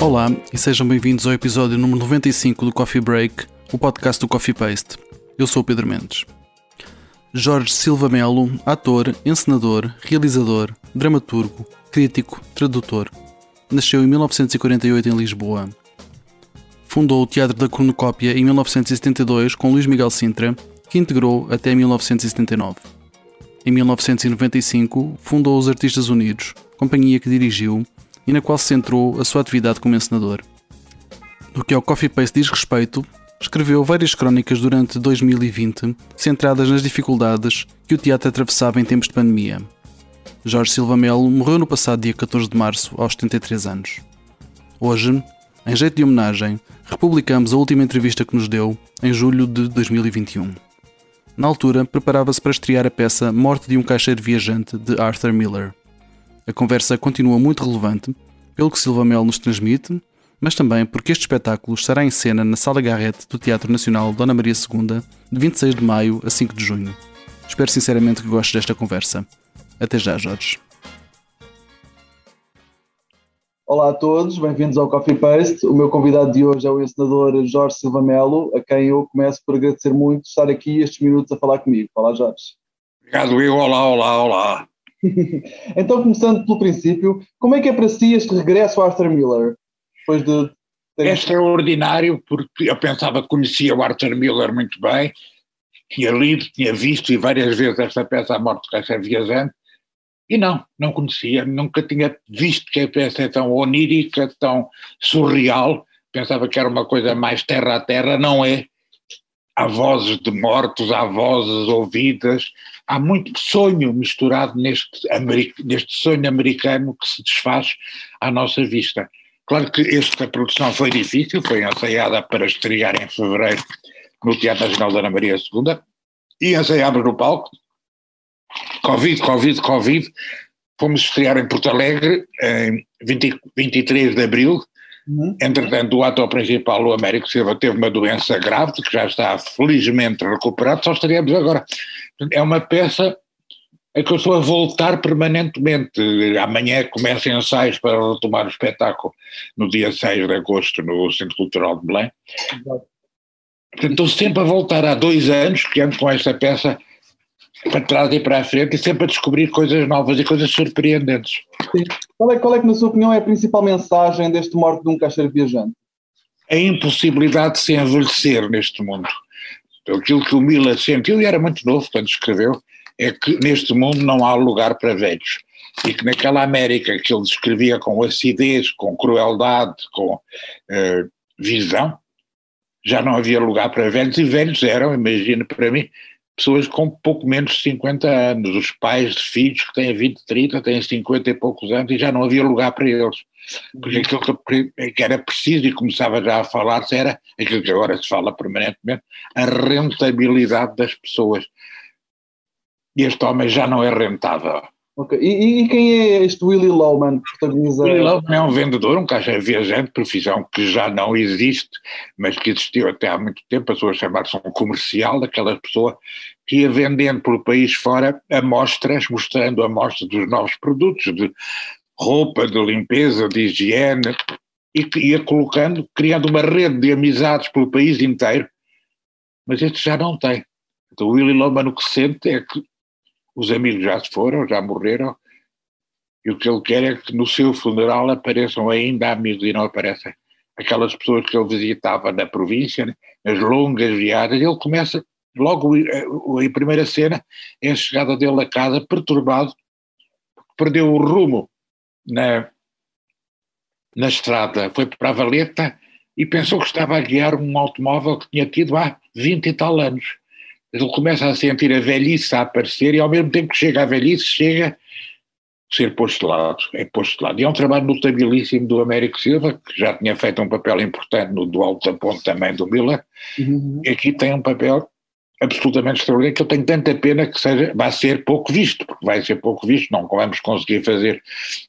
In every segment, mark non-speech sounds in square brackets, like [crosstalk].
Olá e sejam bem-vindos ao episódio número 95 do Coffee Break, o podcast do Coffee Paste. Eu sou o Pedro Mendes. Jorge Silva Melo, ator, encenador, realizador, dramaturgo, crítico, tradutor. Nasceu em 1948 em Lisboa. Fundou o Teatro da Cornucópia em 1972 com Luís Miguel Sintra, que integrou até 1979. Em 1995, fundou os Artistas Unidos, companhia que dirigiu e na qual centrou a sua atividade como encenador. No que ao Coffee Paste diz respeito, escreveu várias crónicas durante 2020 centradas nas dificuldades que o teatro atravessava em tempos de pandemia. Jorge Silva Melo morreu no passado dia 14 de março, aos 73 anos. Hoje, em jeito de homenagem, republicamos a última entrevista que nos deu, em julho de 2021. Na altura, preparava-se para estrear a peça Morte de um Caixeiro Viajante, de Arthur Miller. A conversa continua muito relevante, pelo que Silva Melo nos transmite, mas também porque este espetáculo estará em cena na Sala Garrett do Teatro Nacional Dona Maria II, de 26 de maio a 5 de junho. Espero sinceramente que gostes desta conversa. Até já, Jorge. Olá a todos, bem-vindos ao Coffee Paste. O meu convidado de hoje é o encenador Jorge Silva Melo, a quem eu começo por agradecer muito estar aqui estes minutos a falar comigo. Olá, Jorge. Obrigado, eu. Olá, olá, olá. [laughs] então, começando pelo princípio, como é que é para si este regresso a Arthur Miller? Depois de. É extraordinário, porque eu pensava que conhecia o Arthur Miller muito bem, tinha lido, tinha visto e várias vezes esta peça A Morte do Caixa Viajante, e não, não conhecia, nunca tinha visto que a peça é tão onírica, tão surreal, pensava que era uma coisa mais terra a terra, não é. Há vozes de mortos, há vozes ouvidas, há muito sonho misturado neste, neste sonho americano que se desfaz à nossa vista. Claro que esta produção foi difícil, foi ensaiada para estrear em fevereiro no Teatro Nacional da Ana Maria II e ensaiámos no palco, Covid, Covid, Covid. Fomos estrear em Porto Alegre em 20, 23 de abril. Uhum. Entretanto, o ator principal, o Américo Silva, teve uma doença grave, que já está felizmente recuperado, só estaríamos agora. É uma peça a que eu estou a voltar permanentemente. Amanhã começa ensaios para retomar o espetáculo no dia 6 de agosto no Centro Cultural de Belém. Portanto, estou sempre a voltar há dois anos que ando com esta peça para trás e para a frente e sempre a descobrir coisas novas e coisas surpreendentes. Sim. Qual é, qual é que, na sua opinião, é a principal mensagem deste morte de um caixeiro viajante? A impossibilidade de se envelhecer neste mundo. Aquilo que o Miller sentiu, e era muito novo quando escreveu, é que neste mundo não há lugar para velhos. E que naquela América que ele descrevia com acidez, com crueldade, com uh, visão, já não havia lugar para velhos, e velhos eram, imagina para mim, pessoas com pouco menos de 50 anos, os pais de filhos que têm 20, 30, têm 50 e poucos anos e já não havia lugar para eles. Porque aquilo que era preciso e começava já a falar-se era aquilo que agora se fala permanentemente, a rentabilidade das pessoas. E este homem já não é rentável. E, e, quem é este Willy Lowman que protagoniza? Willy Lowman é um vendedor, um caixa viajante, profissão que já não existe, mas que existiu até há muito tempo, a sua chamar-se um comercial, daquela pessoa que ia vendendo pelo país fora amostras, mostrando amostras dos novos produtos, de roupa, de limpeza, de higiene, e que ia colocando, criando uma rede de amizades pelo país inteiro, mas este já não tem. Então o Willy Lowman o que sente é que os amigos já se foram, já morreram, e o que ele quer é que no seu funeral apareçam ainda amigos e não aparecem aquelas pessoas que ele visitava na província, né, nas longas viagens, ele começa, logo a primeira cena é a chegada dele a casa perturbado, perdeu o rumo na, na estrada, foi para a Valeta e pensou que estava a guiar um automóvel que tinha tido há 20 e tal anos ele começa a sentir a velhice a aparecer e ao mesmo tempo que chega a velhice, chega a ser posto de lado, é posto de lado. E é um trabalho notabilíssimo do Américo Silva, que já tinha feito um papel importante no do Alto da Ponte também do Miller, uhum. e aqui tem um papel absolutamente extraordinário que eu tenho tanta pena que seja, vai ser pouco visto, porque vai ser pouco visto, não vamos conseguir fazer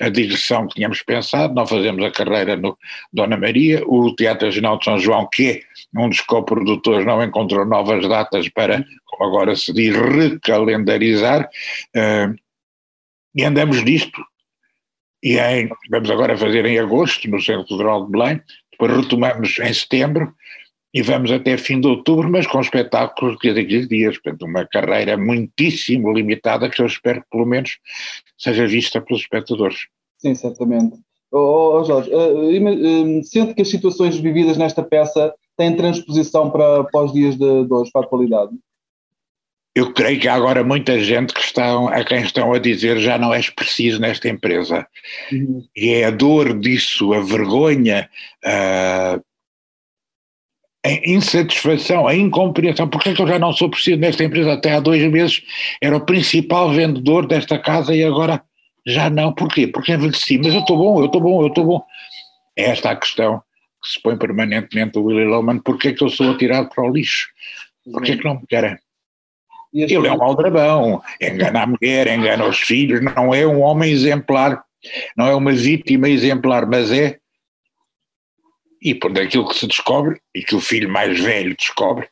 a digressão que tínhamos pensado, não fazemos a carreira no Dona Maria, o Teatro Regional de São João, que é um dos coprodutores, não encontrou novas datas para, como agora se diz, recalendarizar, uh, e andamos nisto, e em, vamos agora fazer em agosto, no Centro Cultural de Belém, depois retomamos em setembro e vamos até fim de outubro, mas com espetáculos de cada 15 dias, portanto uma carreira muitíssimo limitada que eu espero que pelo menos seja vista pelos espectadores. Sim, certamente. Oh, oh Jorge, uh, uh, sente que as situações vividas nesta peça têm transposição para, para os dias de, de hoje, para a atualidade? Eu creio que há agora muita gente que estão, a quem estão a dizer já não és preciso nesta empresa. Uhum. E é a dor disso, a vergonha, a, a insatisfação, a incompreensão. Porque é que eu já não sou preciso nesta empresa? Até há dois meses era o principal vendedor desta casa e agora já não. Porquê? Porque envelheci. Mas eu estou bom, eu estou bom, eu estou bom. É esta a questão que se põe permanentemente o Willy Loman. Porquê é que eu sou atirado para o lixo? Porquê é que não me querem? Ele é um aldrabão, engana a mulher, engana os filhos, não é um homem exemplar, não é uma vítima exemplar, mas é. E por daquilo que se descobre, e que o filho mais velho descobre,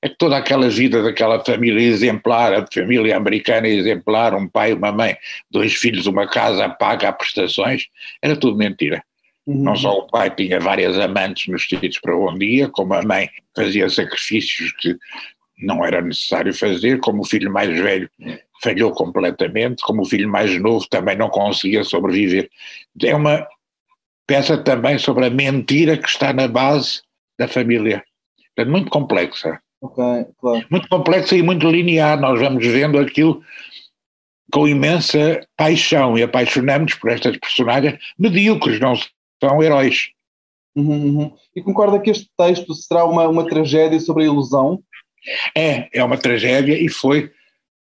é que toda aquela vida daquela família exemplar, a família americana exemplar, um pai, uma mãe, dois filhos, uma casa, paga prestações, era tudo mentira. Uhum. Não só o pai tinha várias amantes nos sítios para onde ia, como a mãe fazia sacrifícios que não era necessário fazer, como o filho mais velho falhou completamente, como o filho mais novo também não conseguia sobreviver. É uma peça também sobre a mentira que está na base da família. É muito complexa. Okay, claro. Muito complexa e muito linear. Nós vamos vendo aquilo com imensa paixão e apaixonamos por estas personagens medíocres, não são heróis. Uhum, uhum. E concorda que este texto será uma, uma tragédia sobre a ilusão? É, é uma tragédia e foi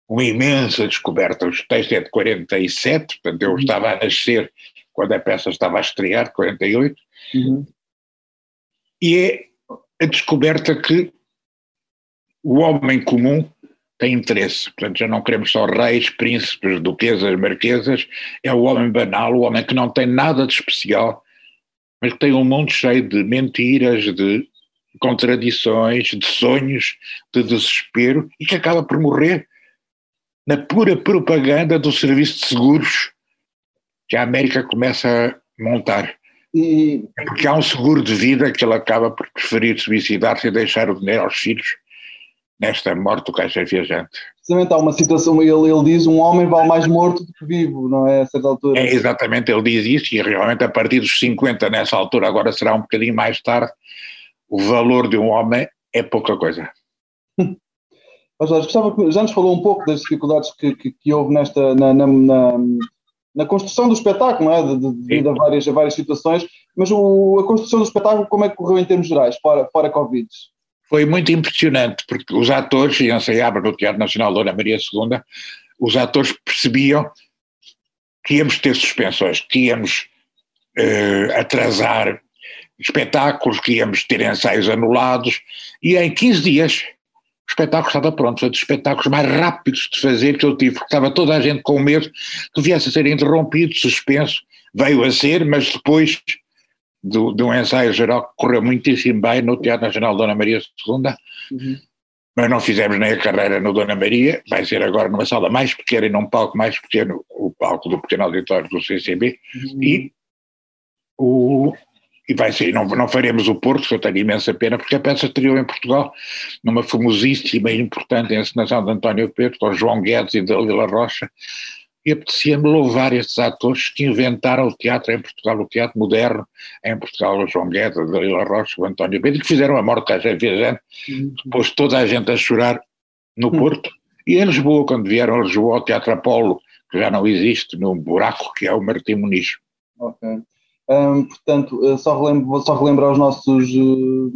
uma imensa descoberta. O texto é de 47, portanto eu uhum. estava a nascer quando a peça estava a estrear, 48, uhum. e é a descoberta que o homem comum tem interesse. Portanto, já não queremos só reis, príncipes, duquesas, marquesas, é o homem banal, o homem que não tem nada de especial, mas que tem um mundo cheio de mentiras, de contradições, de sonhos, de desespero e que acaba por morrer na pura propaganda do serviço de seguros que a América começa a montar. E... Porque há um seguro de vida que ele acaba por preferir suicidar-se e deixar o dinheiro aos filhos nesta morte do caixa viajante. Precisamente há uma situação, ele, ele diz um homem vale mais morto do que vivo, não é? A certa altura. É, exatamente, ele diz isso e realmente a partir dos 50 nessa altura, agora será um bocadinho mais tarde, o valor de um homem é pouca coisa. [laughs] Mas, gostava já nos falou um pouco das dificuldades que, que, que houve nesta, na, na, na, na, construção do espetáculo, é? de, de, devido a várias, a várias situações, mas o, a construção do espetáculo, como é que correu em termos gerais, fora, fora Covid? Foi muito impressionante, porque os atores, e ensaiava no Teatro Nacional Dona Maria II, os atores percebiam que íamos ter suspensões, que íamos uh, atrasar espetáculos, que íamos ter ensaios anulados, e em 15 dias o espetáculo estava pronto. Foi dos espetáculos mais rápidos de fazer que eu tive, porque estava toda a gente com medo que viesse a ser interrompido, suspenso. Veio a ser, mas depois do, de um ensaio geral que correu muitíssimo bem no Teatro Nacional Dona Maria II, uhum. mas não fizemos nem a carreira no Dona Maria, vai ser agora numa sala mais pequena e num palco mais pequeno, o palco do pequeno auditório do CCB, uhum. e o, e vai ser, não, não faremos o Porto, que eu tenho imensa pena, porque a peça estreou em Portugal numa famosíssima e importante encenação de António Pedro, com João Guedes e Dalila Rocha, e apetecia-me louvar estes atores que inventaram o teatro em Portugal, o teatro moderno em Portugal, o João Guedes, a Dalila Rocha, o António Pedro, que fizeram a morte da gente viajante, uhum. depois toda a gente a chorar no uhum. Porto, e em Lisboa, quando vieram a Lisboa ao Teatro Apolo, que já não existe, num buraco que é o Martim Muniz. Ok. Um, portanto, eh, só relembro, vou só relembrar aos nossos uh,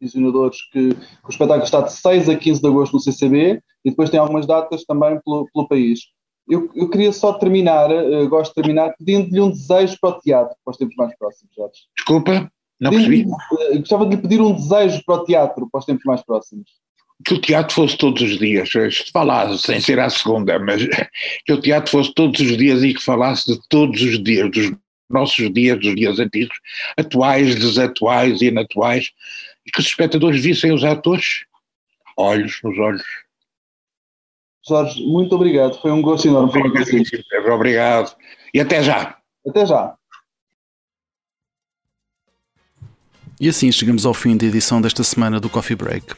visionadores que, que, o espetáculo está de 6 a 15 de agosto no CCB e depois tem algumas datas também pelo, pelo país. Eu, eu, queria só terminar, uh, gosto de terminar, pedindo-lhe um desejo para o teatro, para os tempos mais próximos, Jorge. Desculpa, não percebi. Uh, gostava de lhe pedir um desejo para o teatro, para os tempos mais próximos. Que o teatro fosse todos os dias, falar sem ser à segunda, mas [laughs] que o teatro fosse todos os dias e que falasse de todos os dias, dos nossos dias, dos dias antigos, atuais, desatuais e inatuais, e que os espectadores vissem os atores olhos nos olhos. Jorge, muito obrigado, foi um gosto enorme falar. Obrigado, e até já. Até já! E assim chegamos ao fim da edição desta semana do Coffee Break.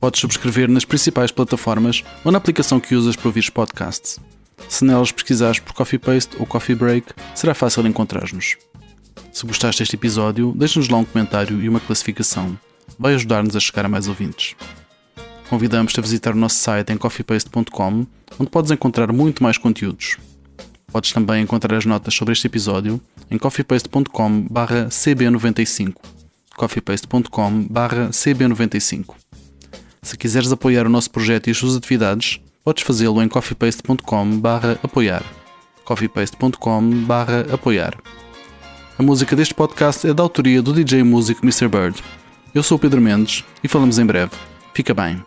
Podes subscrever nas principais plataformas ou na aplicação que usas para ouvir podcasts. Se nelas pesquisares por Coffee Paste ou Coffee Break, será fácil encontrar-nos. Se gostaste deste episódio, deixa-nos lá um comentário e uma classificação. Vai ajudar-nos a chegar a mais ouvintes. Convidamos-te a visitar o nosso site em coffeepaste.com, onde podes encontrar muito mais conteúdos. Podes também encontrar as notas sobre este episódio em coffeepaste.com/cb95 coffeepaste.com/cb95. Se quiseres apoiar o nosso projeto e as suas atividades, podes fazê-lo em coffeepaste.com/apoiar. coffeepaste.com/apoiar. A música deste podcast é da autoria do DJ músico Mr. Bird. Eu sou o Pedro Mendes e falamos em breve. Fica bem.